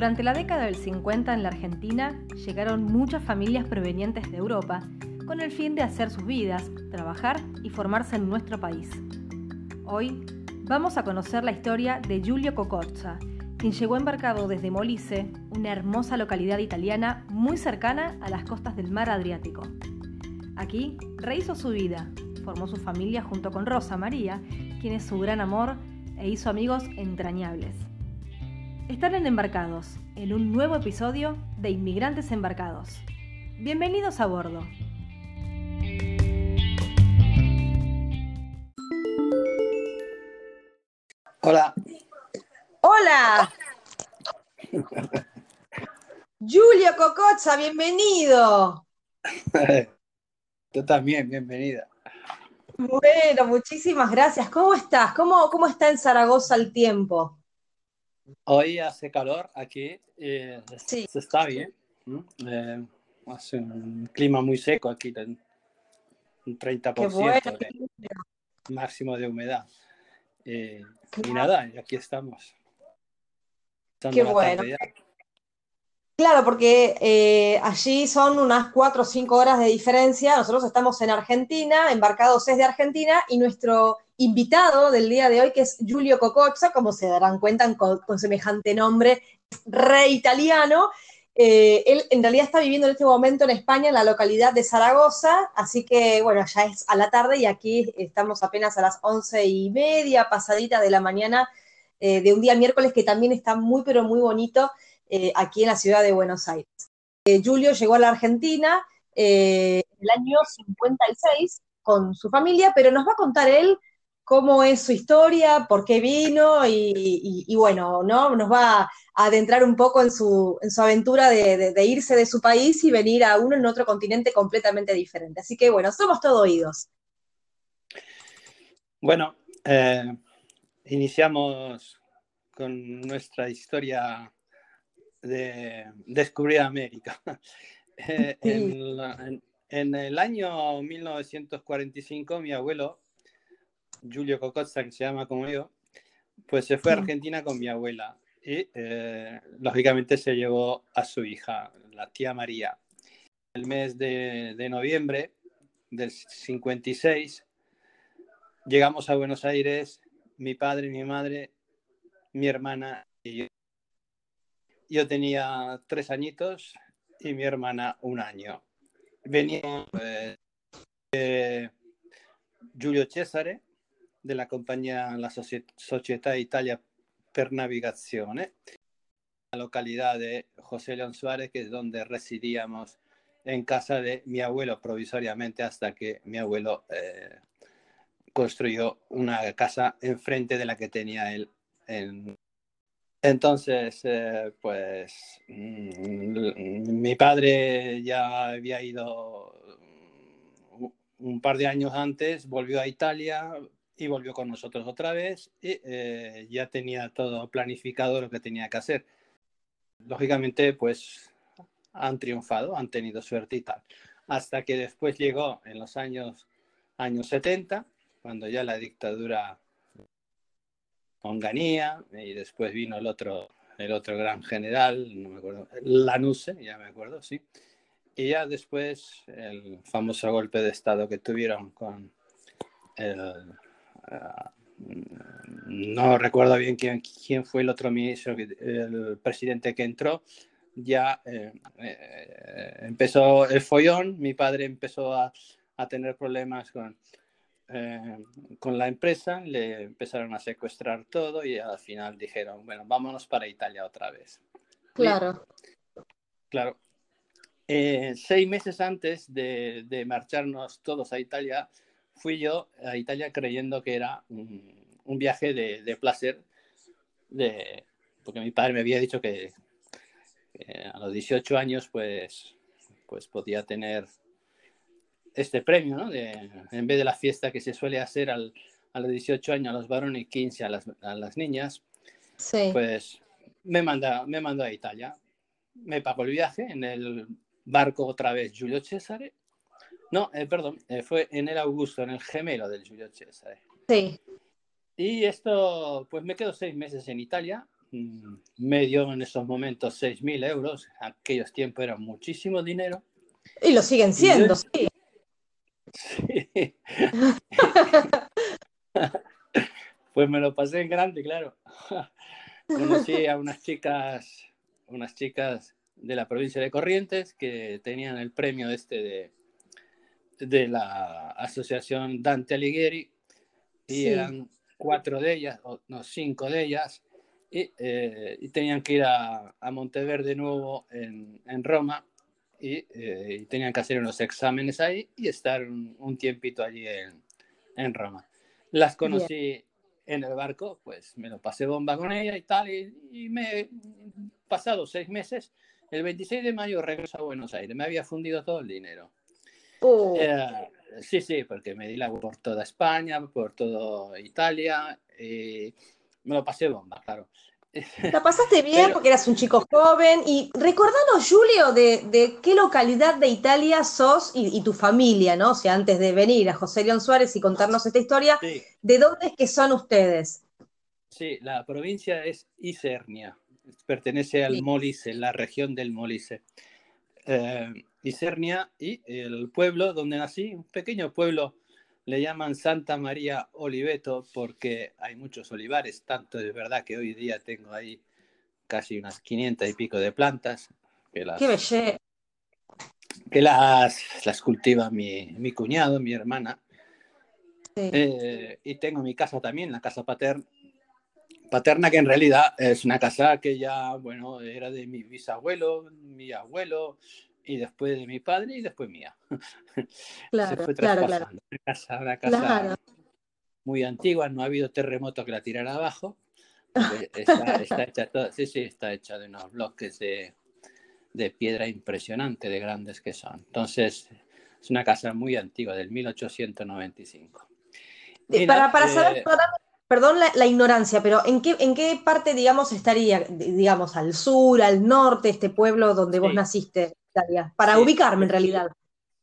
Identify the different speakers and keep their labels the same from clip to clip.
Speaker 1: Durante la década del 50 en la Argentina llegaron muchas familias provenientes de Europa con el fin de hacer sus vidas, trabajar y formarse en nuestro país. Hoy vamos a conocer la historia de Giulio Cocozza, quien llegó embarcado desde Molise, una hermosa localidad italiana muy cercana a las costas del mar Adriático. Aquí rehizo su vida, formó su familia junto con Rosa María, quien es su gran amor e hizo amigos entrañables. Están en Embarcados, en un nuevo episodio de Inmigrantes Embarcados. Bienvenidos a bordo.
Speaker 2: Hola.
Speaker 3: Hola. Julio Cocozza, bienvenido.
Speaker 2: Tú también, bienvenida.
Speaker 3: Bueno, muchísimas gracias. ¿Cómo estás? ¿Cómo, cómo está en Zaragoza el tiempo?
Speaker 2: Hoy hace calor aquí, eh,
Speaker 3: Sí.
Speaker 2: se está bien. Eh, hace un clima muy seco aquí, un 30%
Speaker 3: Qué bueno.
Speaker 2: de máximo de humedad. Eh, y nada, aquí estamos.
Speaker 3: Qué bueno. Claro, porque eh, allí son unas cuatro o cinco horas de diferencia. Nosotros estamos en Argentina, embarcados es de Argentina, y nuestro invitado del día de hoy, que es Giulio Cocozza, como se darán cuenta con, semejante nombre, re italiano. Eh, él en realidad está viviendo en este momento en España, en la localidad de Zaragoza, así que bueno, ya es a la tarde y aquí estamos apenas a las once y media, pasadita de la mañana, eh, de un día miércoles que también está muy, pero muy bonito eh, aquí en la ciudad de Buenos Aires. Julio llegó a la Argentina en el año 56 con su familia, pero nos va a contar él cómo es su historia, por qué vino y, y- y bueno, ¿no? Nos va a adentrar un poco en su, en su aventura de, de- de irse de su país y venir a uno en otro continente completamente diferente. Así que bueno, somos todo oídos.
Speaker 2: Bueno, eh, iniciamos con nuestra historia de descubrir América. Eh,
Speaker 3: Sí.
Speaker 2: en, la- en- en el año 1945, mi abuelo, Giulio Cocozza, que se llama como yo, pues se fue a. Argentina con mi abuela y eh, lógicamente se llevó a su hija, la tía María. El mes de, de noviembre del 56 llegamos a Buenos Aires, mi padre, mi madre, mi hermana y yo. Yo tenía tres añitos y mi hermana un año. Venía eh, de Giulio Cesare, de la compañía La Socie- Società Italia per Navigazione, la localidad de José León Suárez, que es donde residíamos en casa de mi abuelo provisoriamente hasta que mi abuelo eh, construyó una casa enfrente de la que tenía él. en- Entonces, eh, pues mm, mi padre ya había ido un par de años antes, volvió a Italia y volvió con nosotros otra vez y eh, ya tenía todo planificado lo que tenía que hacer. Lógicamente, pues han triunfado, han tenido suerte y tal. Hasta que después llegó en los años, años 70, cuando ya la dictadura Onganía y después vino el otro, el otro gran general, no me acuerdo, Lanuse, ya me acuerdo, sí. Y ya después el famoso golpe de Estado que tuvieron con el... ah, no recuerdo bien quién, quién fue el otro ministro, el presidente que entró, ya eh, eh, empezó el follón, mi padre empezó a, a tener problemas con, eh, con la empresa, le empezaron a secuestrar todo y al final dijeron, bueno, vámonos para Italia otra vez.
Speaker 3: Claro.
Speaker 2: Claro. Eh, seis meses antes de, de marcharnos todos a Italia, fui yo a Italia creyendo que era un, un viaje de, de placer, de, porque mi padre me había dicho que, que a los 18 años pues, pues podía tener este premio, ¿no? De, en vez de la fiesta que se suele hacer al, a los 18 años a los varones y 15 a las, a las niñas,
Speaker 3: Sí.
Speaker 2: pues me, manda, me mandó a Italia. Me pagó el viaje en el barco otra vez Giulio Cesare. No, eh, perdón, eh, fue en el Augusto, en el gemelo del Giulio Cesare.
Speaker 3: Sí.
Speaker 2: Y esto, pues me quedo seis meses en Italia. mm, medio en esos momentos 6.000 euros. Aquellos tiempos era muchísimo dinero.
Speaker 3: Y lo siguen siendo, sí.
Speaker 2: Sí. pues me lo pasé en grande, claro. Conocí a unas chicas, unas chicas de la provincia de Corrientes que tenían el premio este de, de la asociación Dante Alighieri y eran cuatro de ellas, o no, cinco de ellas, y, eh, tenían que ir a, a Monteverde de nuevo en, en Roma eh, y, tenían que hacer unos exámenes ahí y estar un, tiempito allí en, en, Roma. Las conocí en el barco, pues me lo pasé bomba con ella y tal, y, me pasado seis meses, el 26 de mayo regreso a Buenos Aires, me había fundido todo el dinero.
Speaker 3: Oh.
Speaker 2: Eh, sí, sí, porque me di la por toda España, por toda Italia, y me lo pasé bomba, claro.
Speaker 3: La pasaste bien porque eras un chico joven. Y recordanos, Julio, de, qué localidad de Italia sos y, tu familia, ¿no? O sea, antes de venir a José León Suárez y contarnos esta historia, ¿de dónde es que son ustedes?
Speaker 2: Sí, la provincia es Isernia, pertenece al Molise, la región del Molise. Eh, Isernia y el pueblo donde nací, un pequeño pueblo le llaman Santa María Oliveto porque hay muchos olivares, tanto de verdad que hoy día tengo ahí casi unas 500 y pico de plantas.
Speaker 3: Que las, ¡Qué
Speaker 2: Que las, las cultiva mi, mi cuñado, mi hermana. Eh, y tengo mi casa también, la casa paterna, paterna, que en realidad es una casa que ya, bueno, era de mi bisabuelo, mi abuelo, y después de mi padre y después mía.
Speaker 3: Claro, Se fue claro, claro.
Speaker 2: Una casa, una casa muy antigua, no ha habido terremoto que la tirara abajo. Está, hecha sí, sí, está hecha de unos bloques de, de piedra impresionante, de grandes que son. Entonces, es una casa muy antigua, del 1895.
Speaker 3: Y para, para saber, eh, perdón la, ignorancia, pero ¿en qué, ¿en qué parte, digamos, estaría, digamos, al sur, al norte, este pueblo donde vos naciste? Para ubicarme en realidad.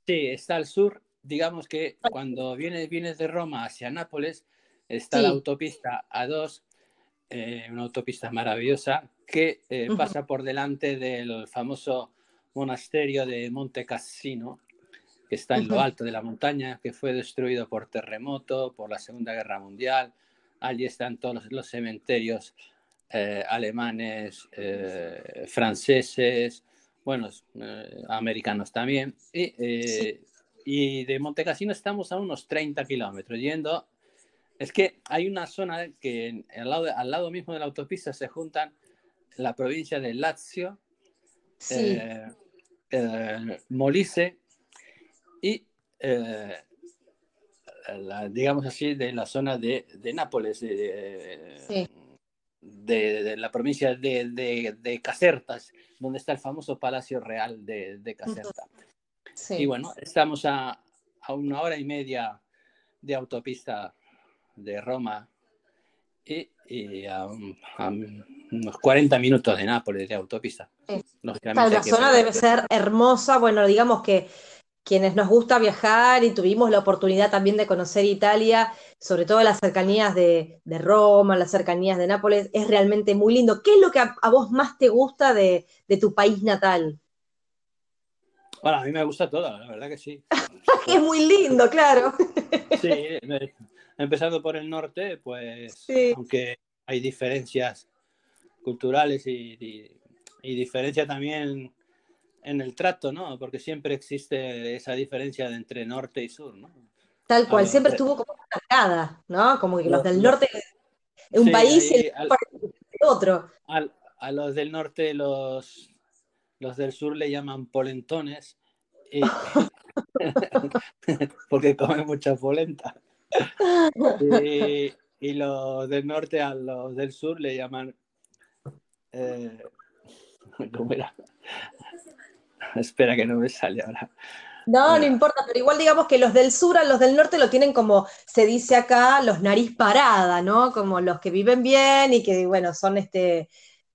Speaker 2: Sí, está al sur. Digamos que cuando vienes, vienes de Roma hacia Nápoles, está la autopista A2, eh, una autopista maravillosa que eh, pasa por delante del famoso monasterio de Monte Cassino, que está en lo alto de la montaña, que fue destruido por terremoto, por la Segunda Guerra Mundial. Allí están todos los, cementerios eh, alemanes, franceses, bueno, eh, americanos también. Y, eh, y de Montecassino estamos a unos 30 kilómetros yendo. Es que hay una zona que al lado, al lado mismo de la autopista se juntan la provincia de Lazio, eh, Molise y, digamos así, de la zona de, de Nápoles, de, de, la provincia de, Casertas, donde está el famoso Palacio Real de, Caserta. Y bueno, estamos a, una hora y media de autopista de Roma y, a, unos 40 minutos de Nápoles de autopista.
Speaker 3: la zona debe ser hermosa, bueno, digamos que quienes nos gusta viajar y tuvimos la oportunidad también de conocer Italia, sobre todo las cercanías de, Roma, las cercanías de Nápoles, es realmente muy lindo. ¿Qué es lo que a, vos más te gusta de, tu país natal?
Speaker 2: Bueno, a mí me gusta todo, la verdad que sí.
Speaker 3: es muy lindo, claro.
Speaker 2: sí, empezando por el norte, pues aunque hay diferencias culturales y, y diferencia también en el trato, ¿no? Porque siempre existe esa diferencia entre norte y sur, ¿no?
Speaker 3: Tal cual, siempre estuvo como marcada, ¿no? Como que los, del norte es un país y el otro.
Speaker 2: a los del norte, los, los del sur le llaman polentones, porque comen mucha polenta. Y, los del norte a los del sur le llaman... Eh, ¿Cómo era? Espera que no me sale ahora.
Speaker 3: No, no importa, pero igual digamos que los del sur a los del norte lo tienen como se dice acá, los nariz parada, ¿no? Como los que viven bien y que, bueno, son este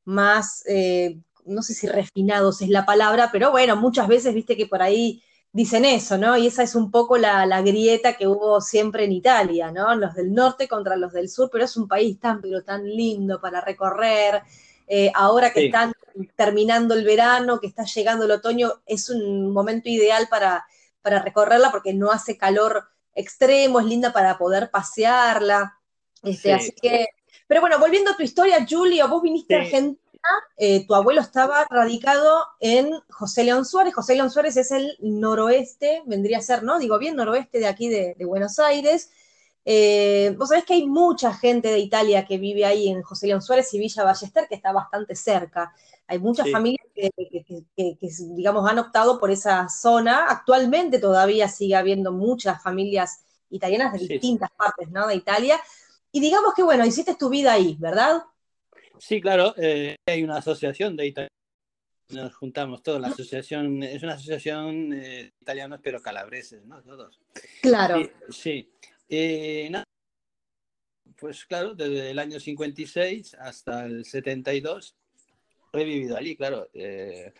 Speaker 3: más, eh, no sé si refinados es la palabra, pero bueno, muchas veces viste que por ahí dicen eso, ¿no? Y esa es un poco la, grieta que hubo siempre en Italia, ¿no? Los del norte contra los del sur, pero es un país tan, pero tan lindo para recorrer. Eh, ahora que están terminando el verano, que está llegando el otoño, es un momento ideal para, para recorrerla porque no hace calor extremo, es linda para poder pasearla. Este, Así que, pero bueno, volviendo a tu historia, Julio, vos viniste a Argentina eh, tu abuelo estaba radicado en José León Suárez. José León Suárez es el noroeste, vendría a ser, ¿no? Digo bien, noroeste de aquí de, Buenos Aires. Eh, vos sabés que hay mucha gente de Italia que vive ahí en José León Suárez y Villa Ballester, que está bastante cerca. Hay muchas familias que, digamos, han optado por esa zona. Actualmente todavía sigue habiendo muchas familias italianas de distintas partes, ¿no? De Italia. Y digamos que, bueno, hiciste tu vida ahí, ¿verdad?
Speaker 2: Sí, claro, eh, hay una asociación de italianos, nos juntamos todos, la asociación, es una asociación eh, de italianos pero calabreses, ¿no? Todos.
Speaker 3: Claro.
Speaker 2: sí. Pues claro, desde el año 56 hasta el 72 he vivido allí, claro. Eh,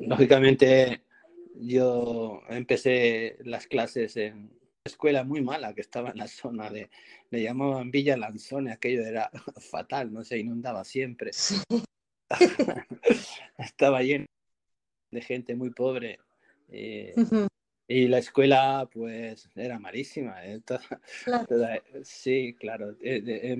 Speaker 2: lógicamente yo empecé las clases en escuela muy mala que estaba en la zona de, le llamaban Villa Lanzone, aquello era fatal, no se inundaba siempre. estaba lleno de gente muy pobre. Eh, y la escuela, pues, era malísima. ¿eh? sí, claro. Eh,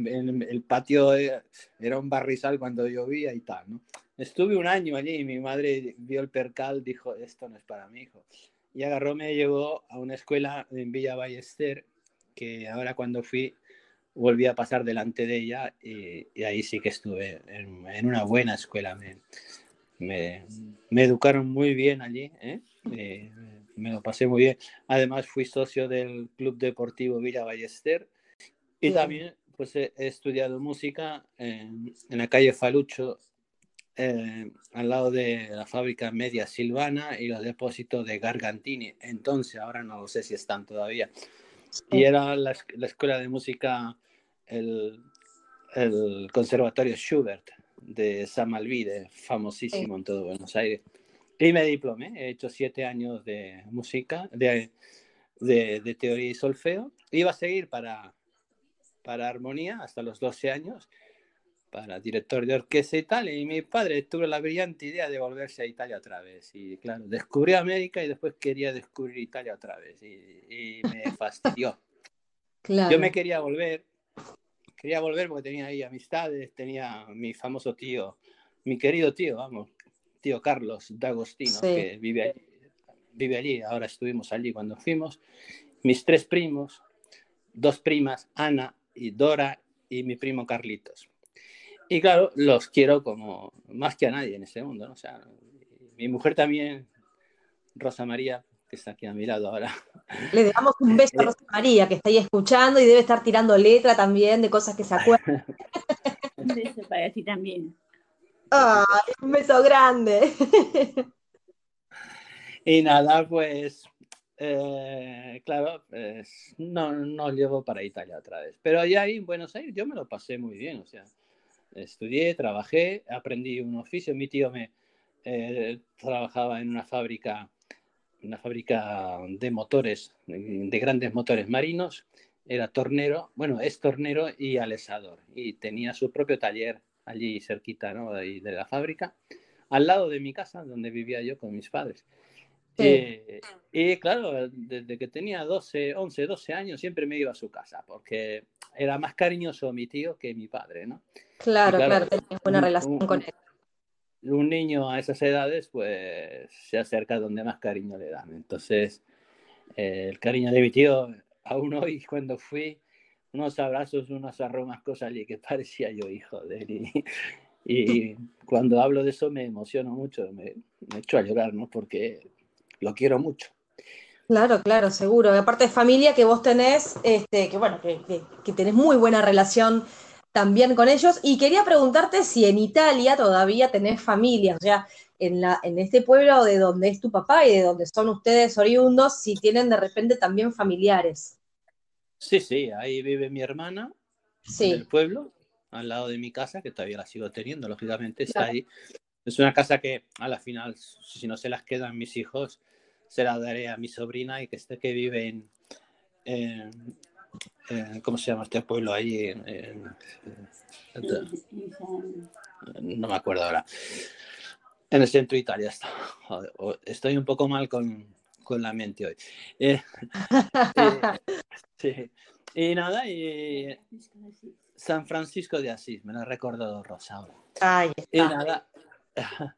Speaker 2: el patio era un barrizal cuando llovía y tal, ¿no? Estuve un año allí y mi madre vio el percal, dijo, esto no es para mi hijo y agarró, me llevó a una escuela en Villa Ballester, que ahora cuando fui volví a pasar delante de ella y, ahí sí que estuve en, una buena escuela. Me, me, educaron muy bien allí, ¿eh? Me lo pasé muy bien. Además fui socio del Club Deportivo Villa Ballester y también pues he, estudiado música en, en, la calle Falucho eh, al lado de la fábrica Media Silvana y los depósitos de Gargantini. Entonces, ahora no sé si están todavía. Y era la, escuela de música, el, el, Conservatorio Schubert de San Malvide, famosísimo en todo Buenos Aires. Y me diplomé, he hecho siete años de música, de, de, de teoría y solfeo. Iba a seguir para, para armonía hasta los 12 años para director de orquesta y tal, y mi padre tuvo la brillante idea de volverse a Italia otra vez. Y claro, descubrió América y después quería descubrir Italia otra vez. Y, me fastidió. Yo me quería volver, quería volver porque tenía ahí amistades, tenía mi famoso tío, mi querido tío, vamos, tío Carlos D'Agostino, que vive allí, vive allí, ahora estuvimos allí cuando fuimos, mis tres primos, dos primas, Ana y Dora, y mi primo Carlitos. Y claro, los quiero como más que a nadie en este mundo, ¿no? O sea, mi mujer también, Rosa María, que está aquí a mi lado ahora.
Speaker 3: Le damos un beso a eh, Rosa María, que está ahí escuchando y debe estar tirando letra también de cosas que se acuerdan.
Speaker 4: un beso para ti también.
Speaker 3: Ay, un beso grande.
Speaker 2: Y nada, pues, eh, claro, pues, no, no llevo para Italia otra vez. Pero allá en Buenos Aires yo me lo pasé muy bien, o sea, estudié, trabajé, aprendí un oficio. Mi tío me eh, trabajaba en una fábrica, una fábrica de motores, de grandes motores marinos. Era tornero, bueno, es tornero y alesador. Y tenía su propio taller allí cerquita ¿no? de, de la fábrica, al lado de mi casa, donde vivía yo con mis padres. Eh, y claro, desde que tenía 12, 11, 12 años siempre me iba a su casa porque era más cariñoso mi tío que mi padre, ¿no?
Speaker 3: Claro, claro, tenía buena relación con él.
Speaker 2: Un niño a esas edades pues se acerca donde más cariño le dan. Entonces, eh, el cariño de mi tío, aún hoy cuando fui, unos abrazos, unas aromas, cosas allí que parecía yo hijo de él. Y, cuando hablo de eso me emociono mucho, me, echo a llorar, ¿no? Porque lo quiero mucho.
Speaker 3: Claro, claro, seguro. Y aparte de familia que vos tenés, este, que bueno, que, que, tenés muy buena relación también con ellos. Y quería preguntarte si en Italia todavía tenés familia, o sea, en, la, en este pueblo de donde es tu papá y de donde son ustedes oriundos, si tienen de repente también familiares.
Speaker 2: Sí, sí, ahí vive mi hermana sí. en el pueblo, al lado de mi casa, que todavía la sigo teniendo, lógicamente está ahí. Es una casa que a la final, si no se las quedan mis hijos, se la daré a mi sobrina y que este que vive en, en- en- ¿cómo se llama este pueblo ahí? En- no me acuerdo ahora. En el centro de Italia está. Joder, estoy un poco mal con, con la mente hoy. Eh, eh, sí. Y nada, y San Francisco de Asís, me lo ha recordado Rosa ahora.
Speaker 3: Ahí
Speaker 2: Y nada.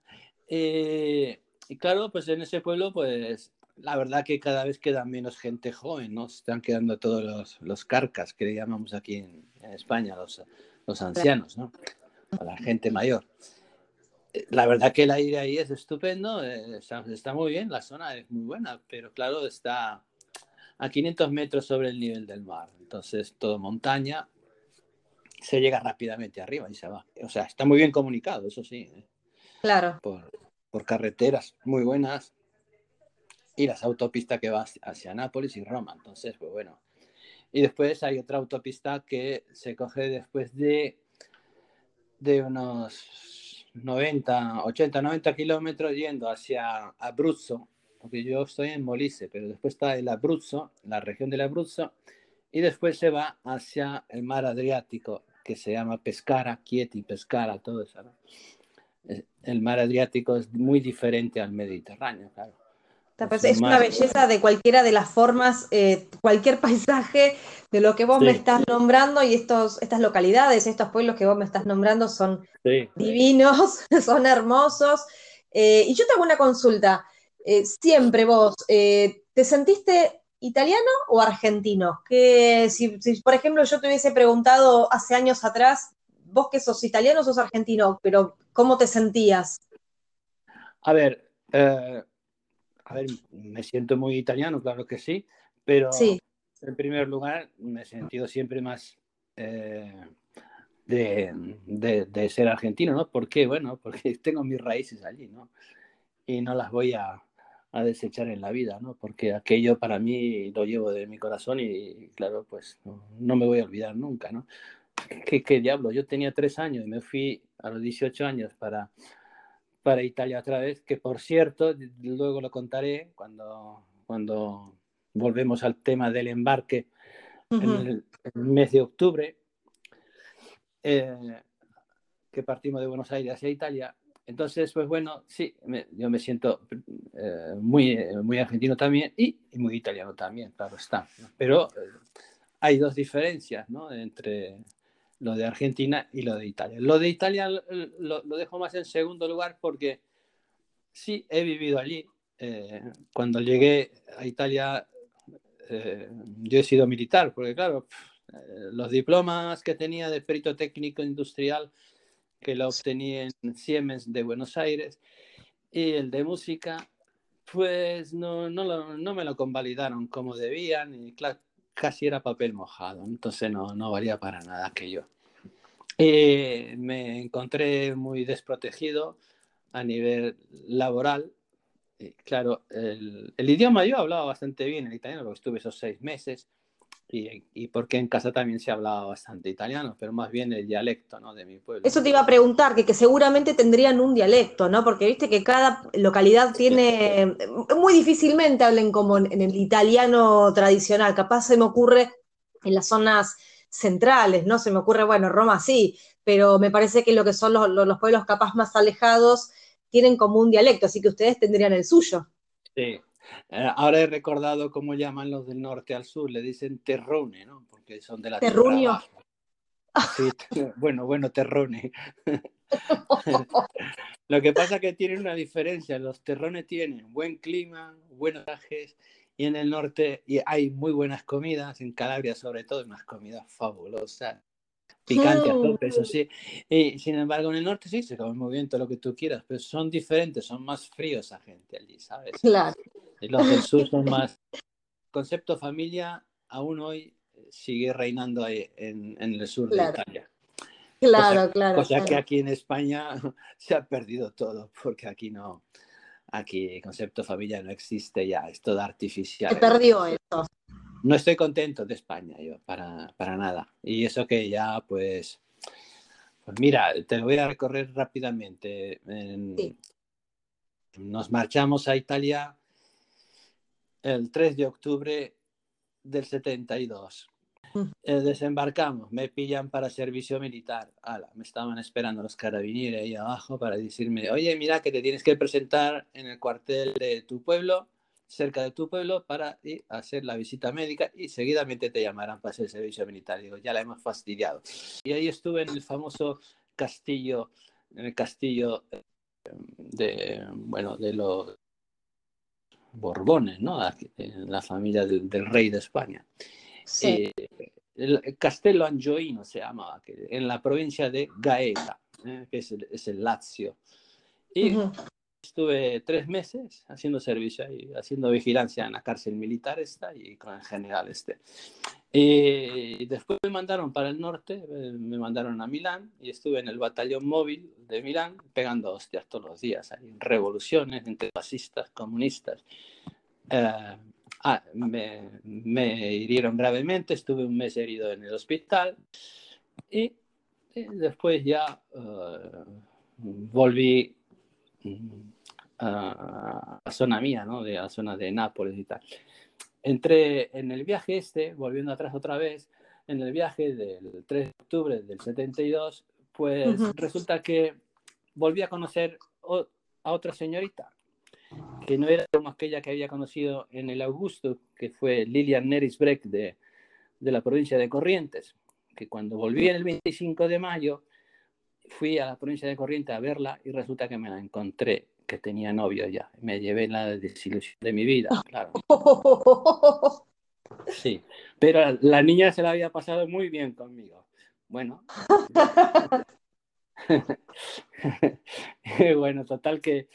Speaker 2: eh, y claro, pues en ese pueblo, pues la verdad que cada vez queda menos gente joven, ¿no? Se están quedando todos los, los carcas, que le llamamos aquí en, en España, los, los ancianos, ¿no? O la gente mayor. La verdad que el aire ahí es estupendo, eh, está, está muy bien, la zona es muy buena, pero claro, está a 500 metros sobre el nivel del mar, entonces todo montaña, se llega rápidamente arriba y se va. O sea, está muy bien comunicado, eso sí, ¿eh?
Speaker 3: Claro.
Speaker 2: por, por carreteras muy buenas y las autopistas que va hacia Nápoles y Roma. Entonces, pues bueno. Y después hay otra autopista que se coge después de, de unos 90, 80, 90 kilómetros yendo hacia Abruzzo, porque yo estoy en Molise, pero después está el Abruzzo, la región del Abruzzo, y después se va hacia el mar Adriático, que se llama Pescara, Chieti, Pescara, todo eso. El mar Adriático es muy diferente al Mediterráneo, claro.
Speaker 3: Está
Speaker 2: Es
Speaker 3: una belleza de cualquiera de las formas, eh, cualquier paisaje de lo que vos me estás nombrando y estos, estas localidades, estos pueblos que vos me estás nombrando son
Speaker 2: Sí.
Speaker 3: divinos, son hermosos. Eh, y yo te hago una consulta. Eh, siempre vos, ¿te sentiste italiano o argentino? Que si, si, por ejemplo, yo te hubiese preguntado hace años atrás, vos que sos italiano o sos argentino, pero ¿cómo te sentías?
Speaker 2: A ver, a ver, me siento muy italiano, claro que sí, pero
Speaker 3: Sí.
Speaker 2: en primer lugar me he sentido siempre más eh, de, de- de ser argentino, ¿no? ¿Por qué? Bueno, porque tengo mis raíces allí, ¿no? Y no las voy a, a desechar en la vida, ¿no? Porque aquello para mí lo llevo de mi corazón y, claro, pues no, no me voy a olvidar nunca, ¿no? ¿Qué, qué diablo? Yo tenía tres años y me fui a los 18 años para, para Italia otra vez, que por cierto, luego lo contaré cuando, cuando volvemos al tema del embarque en
Speaker 3: Ujú.
Speaker 2: el, en el mes de octubre, eh, que partimos de Buenos Aires hacia Italia. Entonces, pues bueno, sí, me- yo me siento eh, muy, muy argentino también y, y muy italiano también, claro está. Pero eh, hay dos diferencias ¿no? entre lo de Argentina y lo de Italia. Lo de Italia lo, dejo más en segundo lugar porque sí he vivido allí. Eh, cuando llegué a Italia, eh, yo he sido militar, porque claro, eh, los diplomas que tenía de perito técnico industrial, que lo obtenía en Siemens de Buenos Aires, y el de música, pues no, no, lo- no me lo convalidaron como debían, y cla- casi era papel mojado, entonces no, no valía para nada aquello. Eh, me encontré muy desprotegido a nivel laboral. Y, claro, el, el idioma yo hablaba bastante bien el italiano, porque estuve esos seis meses, y, y porque en casa también se hablaba bastante italiano, pero más bien el dialecto ¿no? de mi pueblo.
Speaker 3: Eso te iba a preguntar, que, que seguramente tendrían un dialecto, ¿no? Porque viste que cada localidad tiene, muy difícilmente hablen como en, en el italiano tradicional, capaz se me ocurre en las zonas centrales, ¿no? Se me ocurre, bueno, Roma sí, pero me parece que lo que son los, los- los pueblos capaz más alejados tienen como un dialecto, así que ustedes tendrían el suyo.
Speaker 2: Sí. Eh, ahora he recordado cómo llaman los del norte al sur, le dicen terrone, ¿no? Porque son de la tierra
Speaker 3: Terruño.
Speaker 2: Sí, bueno, bueno, terrone. Lo que pasa es que tienen una diferencia. Los terrones tienen buen clima, buenos trajes, y en el norte y hay muy buenas comidas, en Calabria sobre todo, unas comidas fabulosas, picante a
Speaker 3: Mm.
Speaker 2: tope, eso sí. Y sin embargo, en el norte sí se come muy bien todo lo que tú quieras, pero son diferentes, son más fríos esa gente allí, ¿sabes?
Speaker 3: Claro.
Speaker 2: Y los del sur son más. El concepto familia aún hoy sigue reinando ahí en, en el sur
Speaker 3: Claro.
Speaker 2: de Italia.
Speaker 3: Claro,
Speaker 2: Cosa-
Speaker 3: claro.
Speaker 2: Cosa
Speaker 3: claro.
Speaker 2: que aquí en España se ha perdido todo, porque aquí no, aquí el concepto familia no existe ya, es todo artificial.
Speaker 3: Se perdió eso.
Speaker 2: No estoy contento de España yo, para, para nada. Y eso que ya, pues, pues mira, te lo voy a recorrer rápidamente. En-
Speaker 3: Sí.
Speaker 2: Nos marchamos a Italia el 3 de octubre del 72. Eh, desembarcamos, me pillan para servicio militar. Ala, me estaban esperando los carabineros ahí abajo para decirme, oye, mira que te tienes que presentar en el cuartel de tu pueblo, cerca de tu pueblo, para ir a hacer la visita médica y seguidamente te llamarán para hacer servicio militar. Digo, ya la hemos fastidiado. Y ahí estuve en el famoso castillo, en el castillo eh, de, bueno, de los Borbones, ¿no? La familia del, del rey de España.
Speaker 3: Sí.
Speaker 2: Eh, el Castello Angioino se llamaba, que, en la provincia de Gaeta, eh, que es el, es el Lazio. Y
Speaker 3: Ujú.
Speaker 2: estuve tres meses haciendo servicio ahí, haciendo vigilancia en la cárcel militar esta y con el general este. Y después me mandaron para el norte, eh, me mandaron a Milán y estuve en el batallón móvil de Milán pegando hostias todos los días, ahí, revoluciones entre fascistas, comunistas. Eh, ah, me, me hirieron gravemente, estuve un mes herido en el hospital y, y después ya eh, volví mm, a zona mía, ¿no? de la zona de Nápoles y tal. Entré en el viaje este, volviendo atrás otra vez, en el viaje del 3 de octubre del 72, pues
Speaker 3: Ujú.
Speaker 2: resulta que volví a conocer o- a otra señorita, que no era como aquella que había conocido en el Augusto, que fue Lilian Neris Breck de, de la provincia de Corrientes, que cuando volví el 25 de mayo, fui a la provincia de Corrientes a verla y resulta que me la encontré, que tenía novio ya. Me llevé la desilusión de mi vida, claro. Sí, pero la niña se la había pasado muy bien conmigo. Bueno. bueno, total que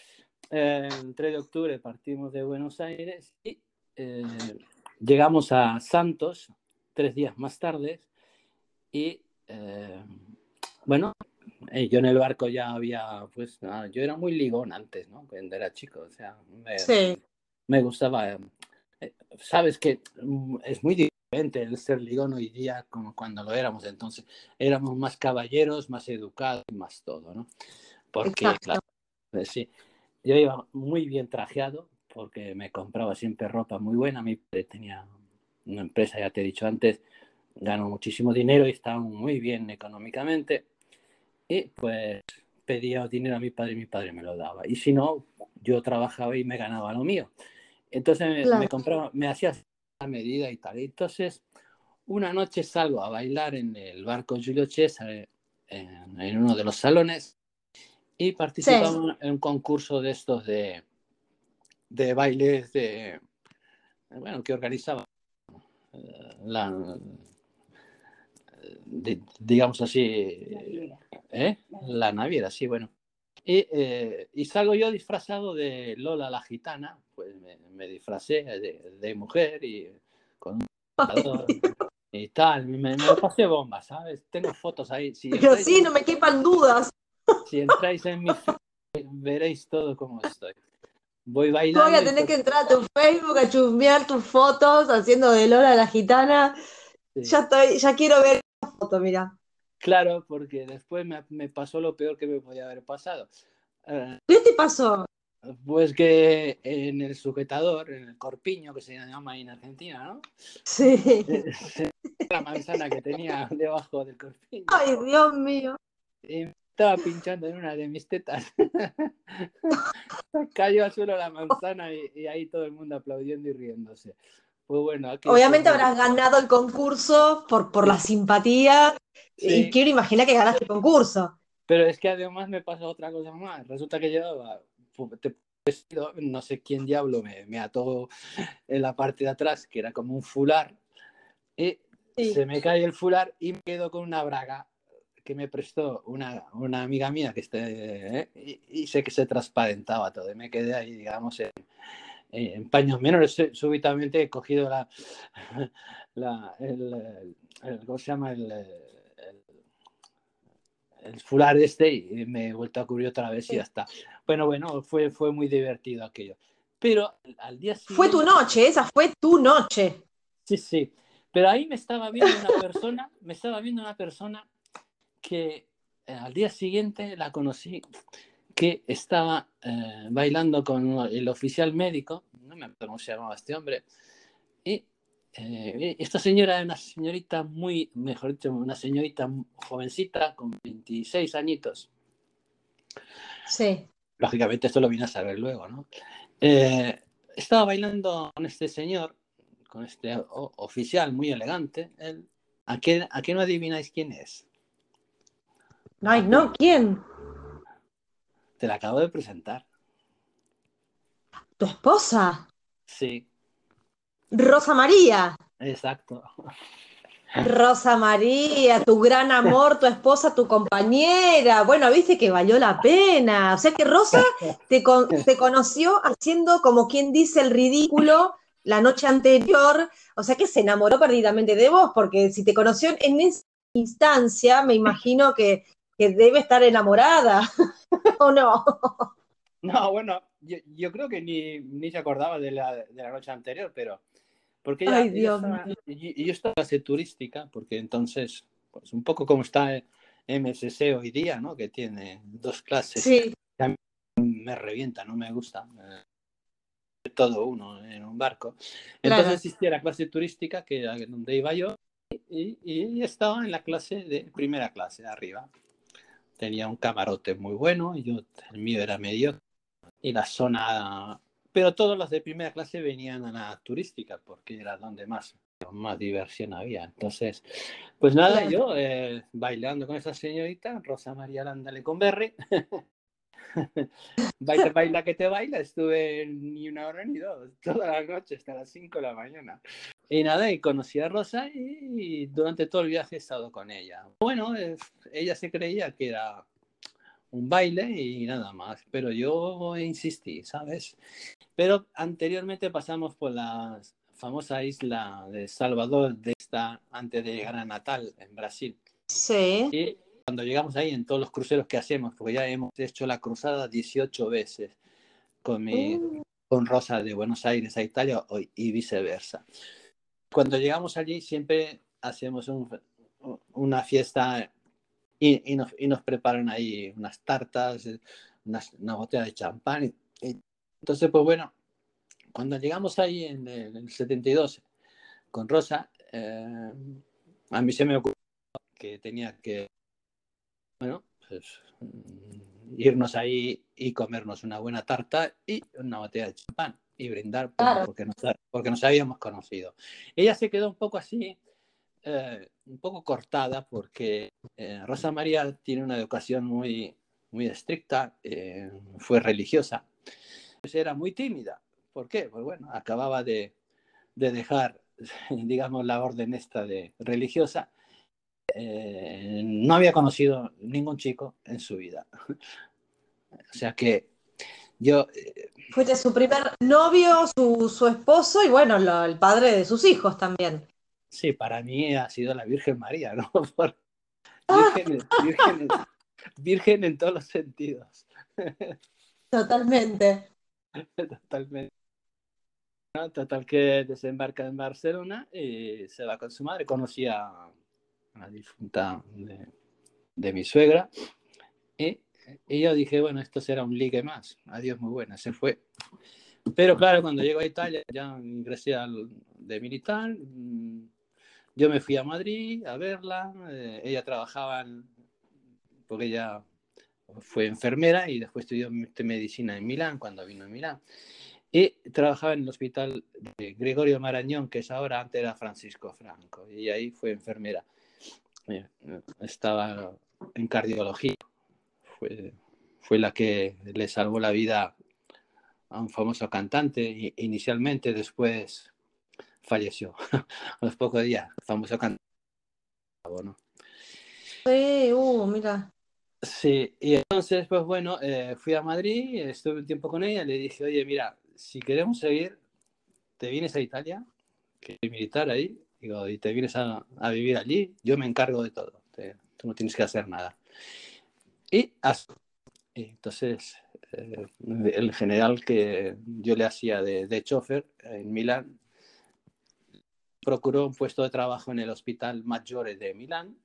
Speaker 2: el 3 de octubre partimos de Buenos Aires y eh, llegamos a Santos tres días más tarde y eh, bueno, eh, yo en el barco ya había, pues nada, yo era muy ligón antes, ¿no? Cuando era chico, o sea, me,
Speaker 3: Sí.
Speaker 2: me gustaba. eh, Sabes que mm, es muy diferente el ser ligón hoy día como cuando lo éramos entonces. Éramos más caballeros, más educados, más todo, ¿no? Porque, claro, pues sí, yo iba muy bien trajeado porque me compraba siempre ropa muy buena. Mi padre tenía una empresa, ya te he dicho antes, ganó muchísimo dinero y estaba muy bien económicamente. Y pues pedía dinero a mi padre y mi padre me lo daba. Y si no, yo trabajaba y me ganaba lo mío. Entonces me,
Speaker 3: Claro.
Speaker 2: me compraba, me hacía a medida y tal. Entonces, una noche salgo a bailar en el barco Julio César, eh, en, en uno de los salones, y participamos en un concurso de estos de, de bailes de, bueno, que organizaba eh, la, de- digamos así, ¿eh? la naviera, sí, bueno. Y, eh, y salgo yo disfrazado de Lola la gitana, pues me, me disfracé de, de mujer y con un y tal, me, me pasé bomba, ¿sabes? Tengo fotos ahí. Si
Speaker 3: Pero sí, no me quepan dudas.
Speaker 2: Si entráis en mi Facebook, veréis todo cómo estoy. Voy bailando.
Speaker 3: Voy a tener que entrar a tu Facebook a chusmear tus fotos haciendo de Lola la gitana.
Speaker 2: sí.
Speaker 3: Ya estoy, ya quiero ver esa foto, mira.
Speaker 2: Claro, porque después me, me pasó lo peor que me podía haber pasado. Eh,
Speaker 3: ¿Qué te pasó?
Speaker 2: Pues que en el sujetador, en el corpiño que se llama ahí en Argentina, ¿no?
Speaker 3: Sí.
Speaker 2: La manzana que tenía debajo del corpiño.
Speaker 3: Ay, Dios mío.
Speaker 2: Y estaba pinchando en una de mis tetas. Cayó al suelo la manzana y, y ahí todo el mundo aplaudiendo y riéndose. Pues bueno, aquí
Speaker 3: Obviamente habrás ganado el concurso por, por la simpatía y
Speaker 2: Sí.
Speaker 3: quiero imaginar que ganaste el concurso.
Speaker 2: Pero es que además me pasó otra cosa más. Resulta que llevaba vestido, no sé quién diablo me, me ató en la parte de atrás, que era como un fular, y
Speaker 3: Sí.
Speaker 2: se me cae el fular y me quedo con una braga que me prestó una, una amiga mía que esté, ¿eh? y, y sé que se transparentaba todo. Y me quedé ahí, digamos, en, en paños menores. Sú- Súbitamente he cogido la, la el, el- el- ¿cómo se llama? El, el, el fular este y me he vuelto a cubrir otra vez y ya está. Bueno, bueno, fue, fue muy divertido aquello. Pero al día siguiente...
Speaker 3: Fue tu noche, esa fue tu noche.
Speaker 2: Sí, sí. Pero ahí me estaba viendo una persona, me estaba viendo una persona que eh, al día siguiente la conocí, que estaba eh, bailando con el oficial médico, no me acuerdo cómo se llamaba este hombre. Y eh, esta señora era una señorita muy, mejor dicho, una señorita jovencita con 26 añitos.
Speaker 3: Sí.
Speaker 2: Lógicamente esto lo vine a saber luego, ¿no? Eh, estaba bailando con este señor, con este oficial muy elegante. Él, ¿a, qué, ¿A qué no adivináis quién es?
Speaker 3: Ay, no, ¿quién?
Speaker 2: Te la acabo de presentar.
Speaker 3: ¿Tu esposa?
Speaker 2: Sí.
Speaker 3: Rosa María.
Speaker 2: Exacto.
Speaker 3: Rosa María, tu gran amor, tu esposa, tu compañera. Bueno, viste que valió la pena. O sea que Rosa te, te conoció haciendo como quien dice el ridículo la noche anterior. O sea que se enamoró perdidamente de vos, porque si te conoció en esa instancia, me imagino que, que debe estar enamorada. ¿O no?
Speaker 2: No, bueno, yo, yo creo que ni, ni, se acordaba de la, de la noche anterior, pero porque ella,
Speaker 3: Ay, Dios
Speaker 2: ella estaba, y, y yo estaba turística, porque entonces, pues un poco como está MSC hoy día, ¿no? Que tiene dos clases.
Speaker 3: Sí.
Speaker 2: A mí me revienta, no me gusta. Eh, todo uno en un barco. Entonces
Speaker 3: Claro.
Speaker 2: existía la clase turística, que era donde iba yo, y, y estaba en la clase de primera clase, arriba. Tenía un camarote muy bueno, y yo, el mío era medio. Y la zona pero todos los de primera clase venían a la turística porque era donde más, más diversión había. Entonces, pues nada, yo eh, bailando con esa señorita, Rosa María Lándale con Berry. baila, baila que te baila, estuve ni una hora ni dos, toda la noche hasta las 5 de la mañana. Y nada, y conocí a Rosa y, durante todo el viaje he estado con ella. Bueno, eh, ella se creía que era un baile y nada más, pero yo insistí, ¿sabes? Pero anteriormente pasamos por la famosa isla de Salvador, de esta, antes de llegar a Natal, en Brasil.
Speaker 3: Sí.
Speaker 2: Y cuando llegamos ahí, en todos los cruceros que hacemos, porque ya hemos hecho la cruzada 18 veces con, mi,
Speaker 3: Uh,
Speaker 2: con Rosa de Buenos Aires a Italia y viceversa. Cuando llegamos allí, siempre hacemos un- una fiesta y, nos, y nos preparan ahí unas tartas, eh, una botella de champán. y entonces, pues bueno, cuando llegamos ahí en el, en el 72 con Rosa, eh, a mí se me ocurrió que tenía que, bueno, pues mm, irnos ahí y comernos una buena tarta y una botella de champán y brindar por-
Speaker 3: Claro.
Speaker 2: porque, nos, porque nos habíamos conocido. Ella se quedó un poco así, eh, un poco cortada porque eh, Rosa María tiene una educación muy, muy estricta, eh, fue religiosa, pues era muy tímida. ¿Por qué? Pues bueno, acababa de, de dejar, digamos, la orden esta de religiosa. Eh, no había conocido ningún chico en su vida. O sea que yo, eh,
Speaker 3: Fuiste su primer novio, su, su esposo y bueno, lo- el padre de sus hijos también.
Speaker 2: sí, para mí ha sido la Virgen María, ¿no? Por-
Speaker 3: Ah.
Speaker 2: Virgen, virgen, virgen en todos los sentidos.
Speaker 3: Totalmente.
Speaker 2: Totalmente. ¿no? Total que desembarca en Barcelona y se va con su madre. Conocí a a la difunta de, de mi suegra y, y yo dije, bueno, esto será un ligue más. Adiós, muy buena, se fue. Pero claro, cuando llego a Italia, ya ingresé al, de militar. mm, Yo me fui a Madrid a verla. eh, ella trabajaba, porque ella fue enfermera y después estudió medicina en Milán, cuando vino a Milán. Y trabajaba en el hospital de Gregorio Marañón, que es ahora, antes era Francisco Franco, y ahí fue enfermera. Eh, Estaba en cardiología. Fue, fue la que le salvó la vida a un famoso cantante inicialmente, después falleció a los pocos días. Famoso cantante.
Speaker 3: Sí, uh, mira.
Speaker 2: Sí, y entonces, pues bueno, eh, fui a Madrid, estuve un tiempo con ella, le dije, oye, mira, si queremos seguir, te vienes a Italia, que soy militar ahí, digo, y te vienes a, a vivir allí, yo me encargo de todo, te- tú no tienes que hacer nada. Y así, entonces, eh, el general que yo le hacía de, de chofer en Milán, procuró un puesto de trabajo en el Hospital Maggiore de Milán,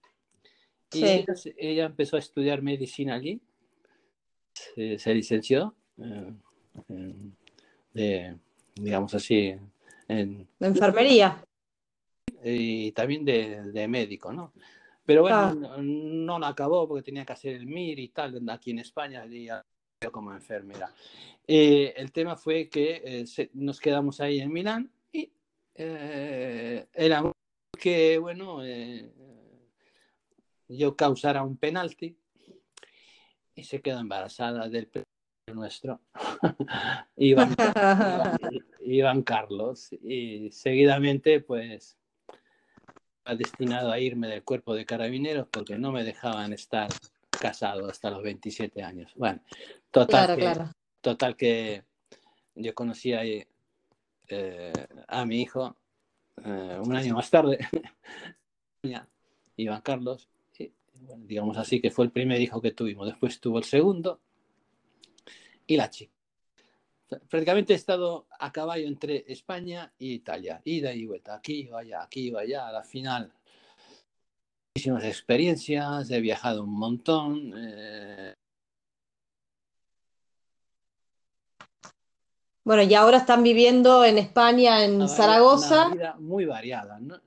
Speaker 2: y
Speaker 3: Sí.
Speaker 2: ella, empezó a estudiar medicina allí, se, se licenció eh, eh, de, digamos así, en,
Speaker 3: de enfermería.
Speaker 2: Y también de, de médico, ¿no? Pero bueno, ah. no, no, lo acabó porque tenía que hacer el MIR y tal, aquí en España, como enfermera. Eh, el tema fue que eh, se, nos quedamos ahí en Milán y eh, era que, bueno, eh, yo causara un penalti y se quedó embarazada del nuestro, Iván, Iván, Carlos, y seguidamente, pues, destinado a irme del cuerpo de carabineros porque no me dejaban estar casado hasta los 27 años. Bueno, total, que, total que yo conocí ahí, eh, a mi hijo eh, un año más tarde, Iván Carlos, y, bueno, digamos así que fue el primer hijo que tuvimos. Después tuvo el segundo y la chica. Prácticamente he estado a caballo entre España e Italia, ida y vuelta, aquí vaya, aquí vaya, a la final. Muchísimas experiencias, he viajado un montón. Eh...
Speaker 3: Bueno, y ahora están viviendo en España, en Zaragoza.
Speaker 2: Una vida muy variada. No,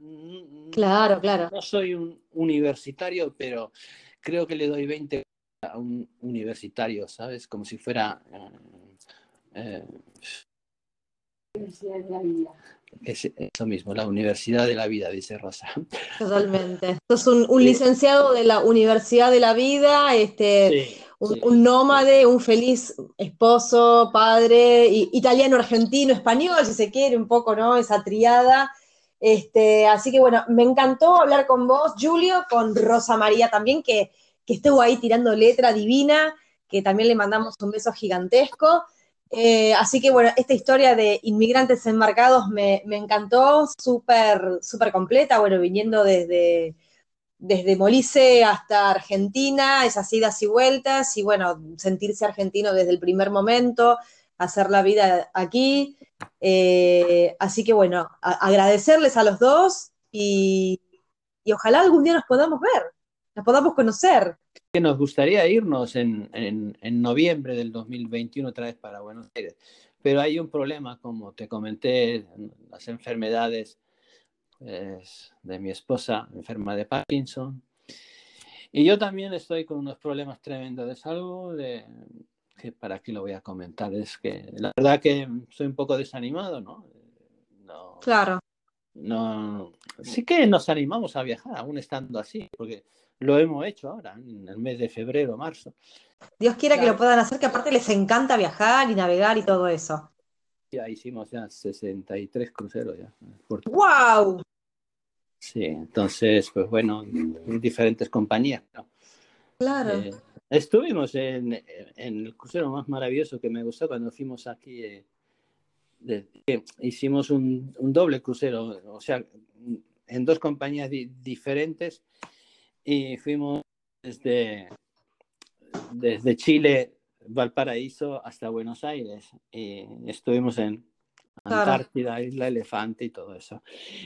Speaker 3: claro, claro.
Speaker 2: No soy un universitario, pero creo que le doy 20 a un universitario, ¿sabes? Como si fuera eh,
Speaker 4: Universidad de la vida.
Speaker 2: Es eso mismo, la Universidad de la Vida, dice Rosa.
Speaker 3: Totalmente. Sos un, un licenciado de la Universidad de la Vida, este, sí, un, sí. un, nómade, un feliz esposo, padre, y, italiano, argentino, español, si se quiere, un poco, ¿no? Esa triada. Este, así que bueno, me encantó hablar con vos, Julio, con Rosa María también, que, que estuvo ahí tirando letra divina, que también le mandamos un beso gigantesco. Eh, así que bueno, esta historia de inmigrantes embarcados me, encantó, súper súper completa, bueno, viniendo desde, desde Molise hasta Argentina, esas idas y vueltas, y bueno, sentirse argentino desde el primer momento, hacer la vida aquí. Eh, así que bueno, agradecerles a los dos y, y ojalá algún día nos podamos ver, podamos conocer.
Speaker 2: Que nos gustaría irnos en, en, en, noviembre del 2021 otra vez para Buenos Aires, pero hay un problema, como te comenté, las enfermedades de mi esposa, enferma de Parkinson, y yo también estoy con unos problemas tremendos de salud, de, que para aquí lo voy a comentar, es que la verdad que soy un poco desanimado, ¿no?
Speaker 3: no. Claro.
Speaker 2: No, sí que nos animamos a viajar, aún estando así, porque lo hemos hecho ahora, en el mes de febrero, marzo.
Speaker 3: Dios quiera claro. que lo puedan hacer, que aparte les encanta viajar y navegar y todo eso.
Speaker 2: Ya hicimos ya 63 cruceros ya.
Speaker 3: ¡Wow!
Speaker 2: Sí, entonces, pues bueno, diferentes compañías. ¿no?
Speaker 3: Claro.
Speaker 2: Eh, estuvimos en, en, el crucero más maravilloso que me gustó cuando fuimos aquí. Eh, de, hicimos un, un, doble crucero, o sea, en dos compañías di diferentes y fuimos desde, desde Chile, Valparaíso, hasta Buenos Aires. Y estuvimos en Antártida, claro. Isla Elefante y todo eso.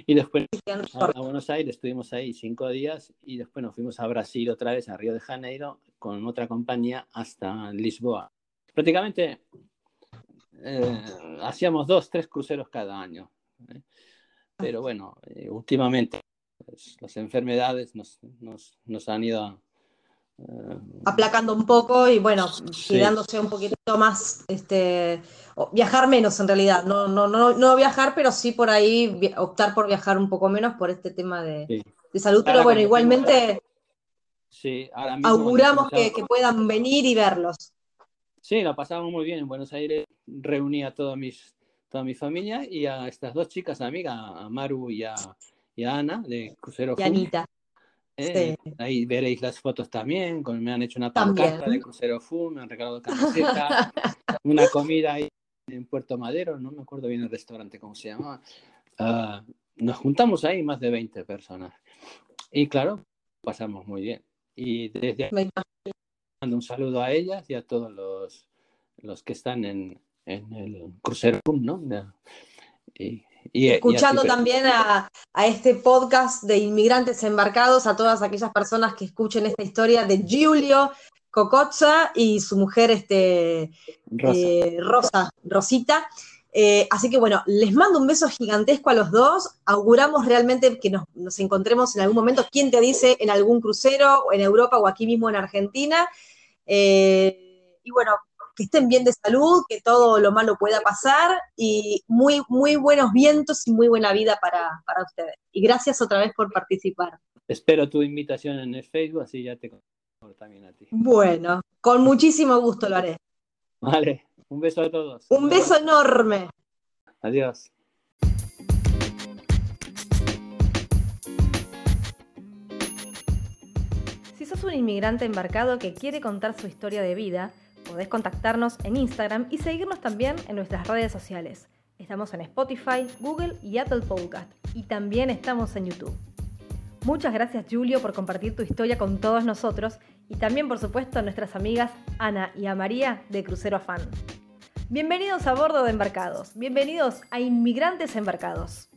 Speaker 2: Y después a, a, Buenos Aires estuvimos ahí cinco días y después nos fuimos a Brasil otra vez, a Río de Janeiro, con otra compañía hasta Lisboa. Prácticamente eh, hacíamos dos, tres cruceros cada año. ¿eh? Pero bueno, eh, últimamente pues, las enfermedades nos, nos, nos han ido
Speaker 3: aplacando un poco y bueno, sí. quedándose un poquito más, este, viajar menos en realidad, no, no, no, no viajar, pero sí por ahí optar por viajar un poco menos por este tema de, sí. de salud, pero bueno, igualmente
Speaker 2: sí,
Speaker 3: auguramos que, que, puedan venir y verlos.
Speaker 2: Sí, lo pasamos muy bien en Buenos Aires, reuní a toda, mis, toda mi familia y a estas dos chicas amigas, a Maru y a, y a Ana de Crucero
Speaker 3: y Anita.
Speaker 2: Eh, sí. Ahí veréis las fotos también, con, me han hecho una pancarta de Crucero Fun, me han regalado camiseta, una comida ahí en Puerto Madero, no me acuerdo bien el restaurante cómo se llama. Uh, nos juntamos ahí más de 20 personas. Y claro, pasamos muy bien. Y desde ahí mando un saludo a ellas y a todos los, los que están en, en el Crucero ¿no?
Speaker 3: Y, y, escuchando y también a, a, este podcast de inmigrantes embarcados, a todas aquellas personas que escuchen esta historia de Giulio Cocozza y su mujer este,
Speaker 2: Rosa.
Speaker 3: Eh, Rosa Rosita. Eh, así que bueno, les mando un beso gigantesco a los dos. Auguramos realmente que nos, encontremos en algún momento. ¿Quién te dice en algún crucero, en Europa o aquí mismo en Argentina? Eh, y bueno, que estén bien de salud, que todo lo malo pueda pasar y muy, muy buenos vientos y muy buena vida para, para ustedes. Y gracias otra vez por participar.
Speaker 2: Espero tu invitación en el Facebook, así ya te también a ti.
Speaker 3: Bueno, con muchísimo gusto lo haré.
Speaker 2: Vale, un beso a todos.
Speaker 3: Un beso enorme.
Speaker 2: Adiós.
Speaker 1: Si sos un inmigrante embarcado que quiere contar su historia de vida, podés contactarnos en Instagram y seguirnos también en nuestras redes sociales. Estamos en Spotify, Google y Apple Podcast y también estamos en YouTube. Muchas gracias Julio por compartir tu historia con todos nosotros y también por supuesto a nuestras amigas Ana y a María de Crucero Afán. Bienvenidos a bordo de Embarcados, bienvenidos a Inmigrantes Embarcados.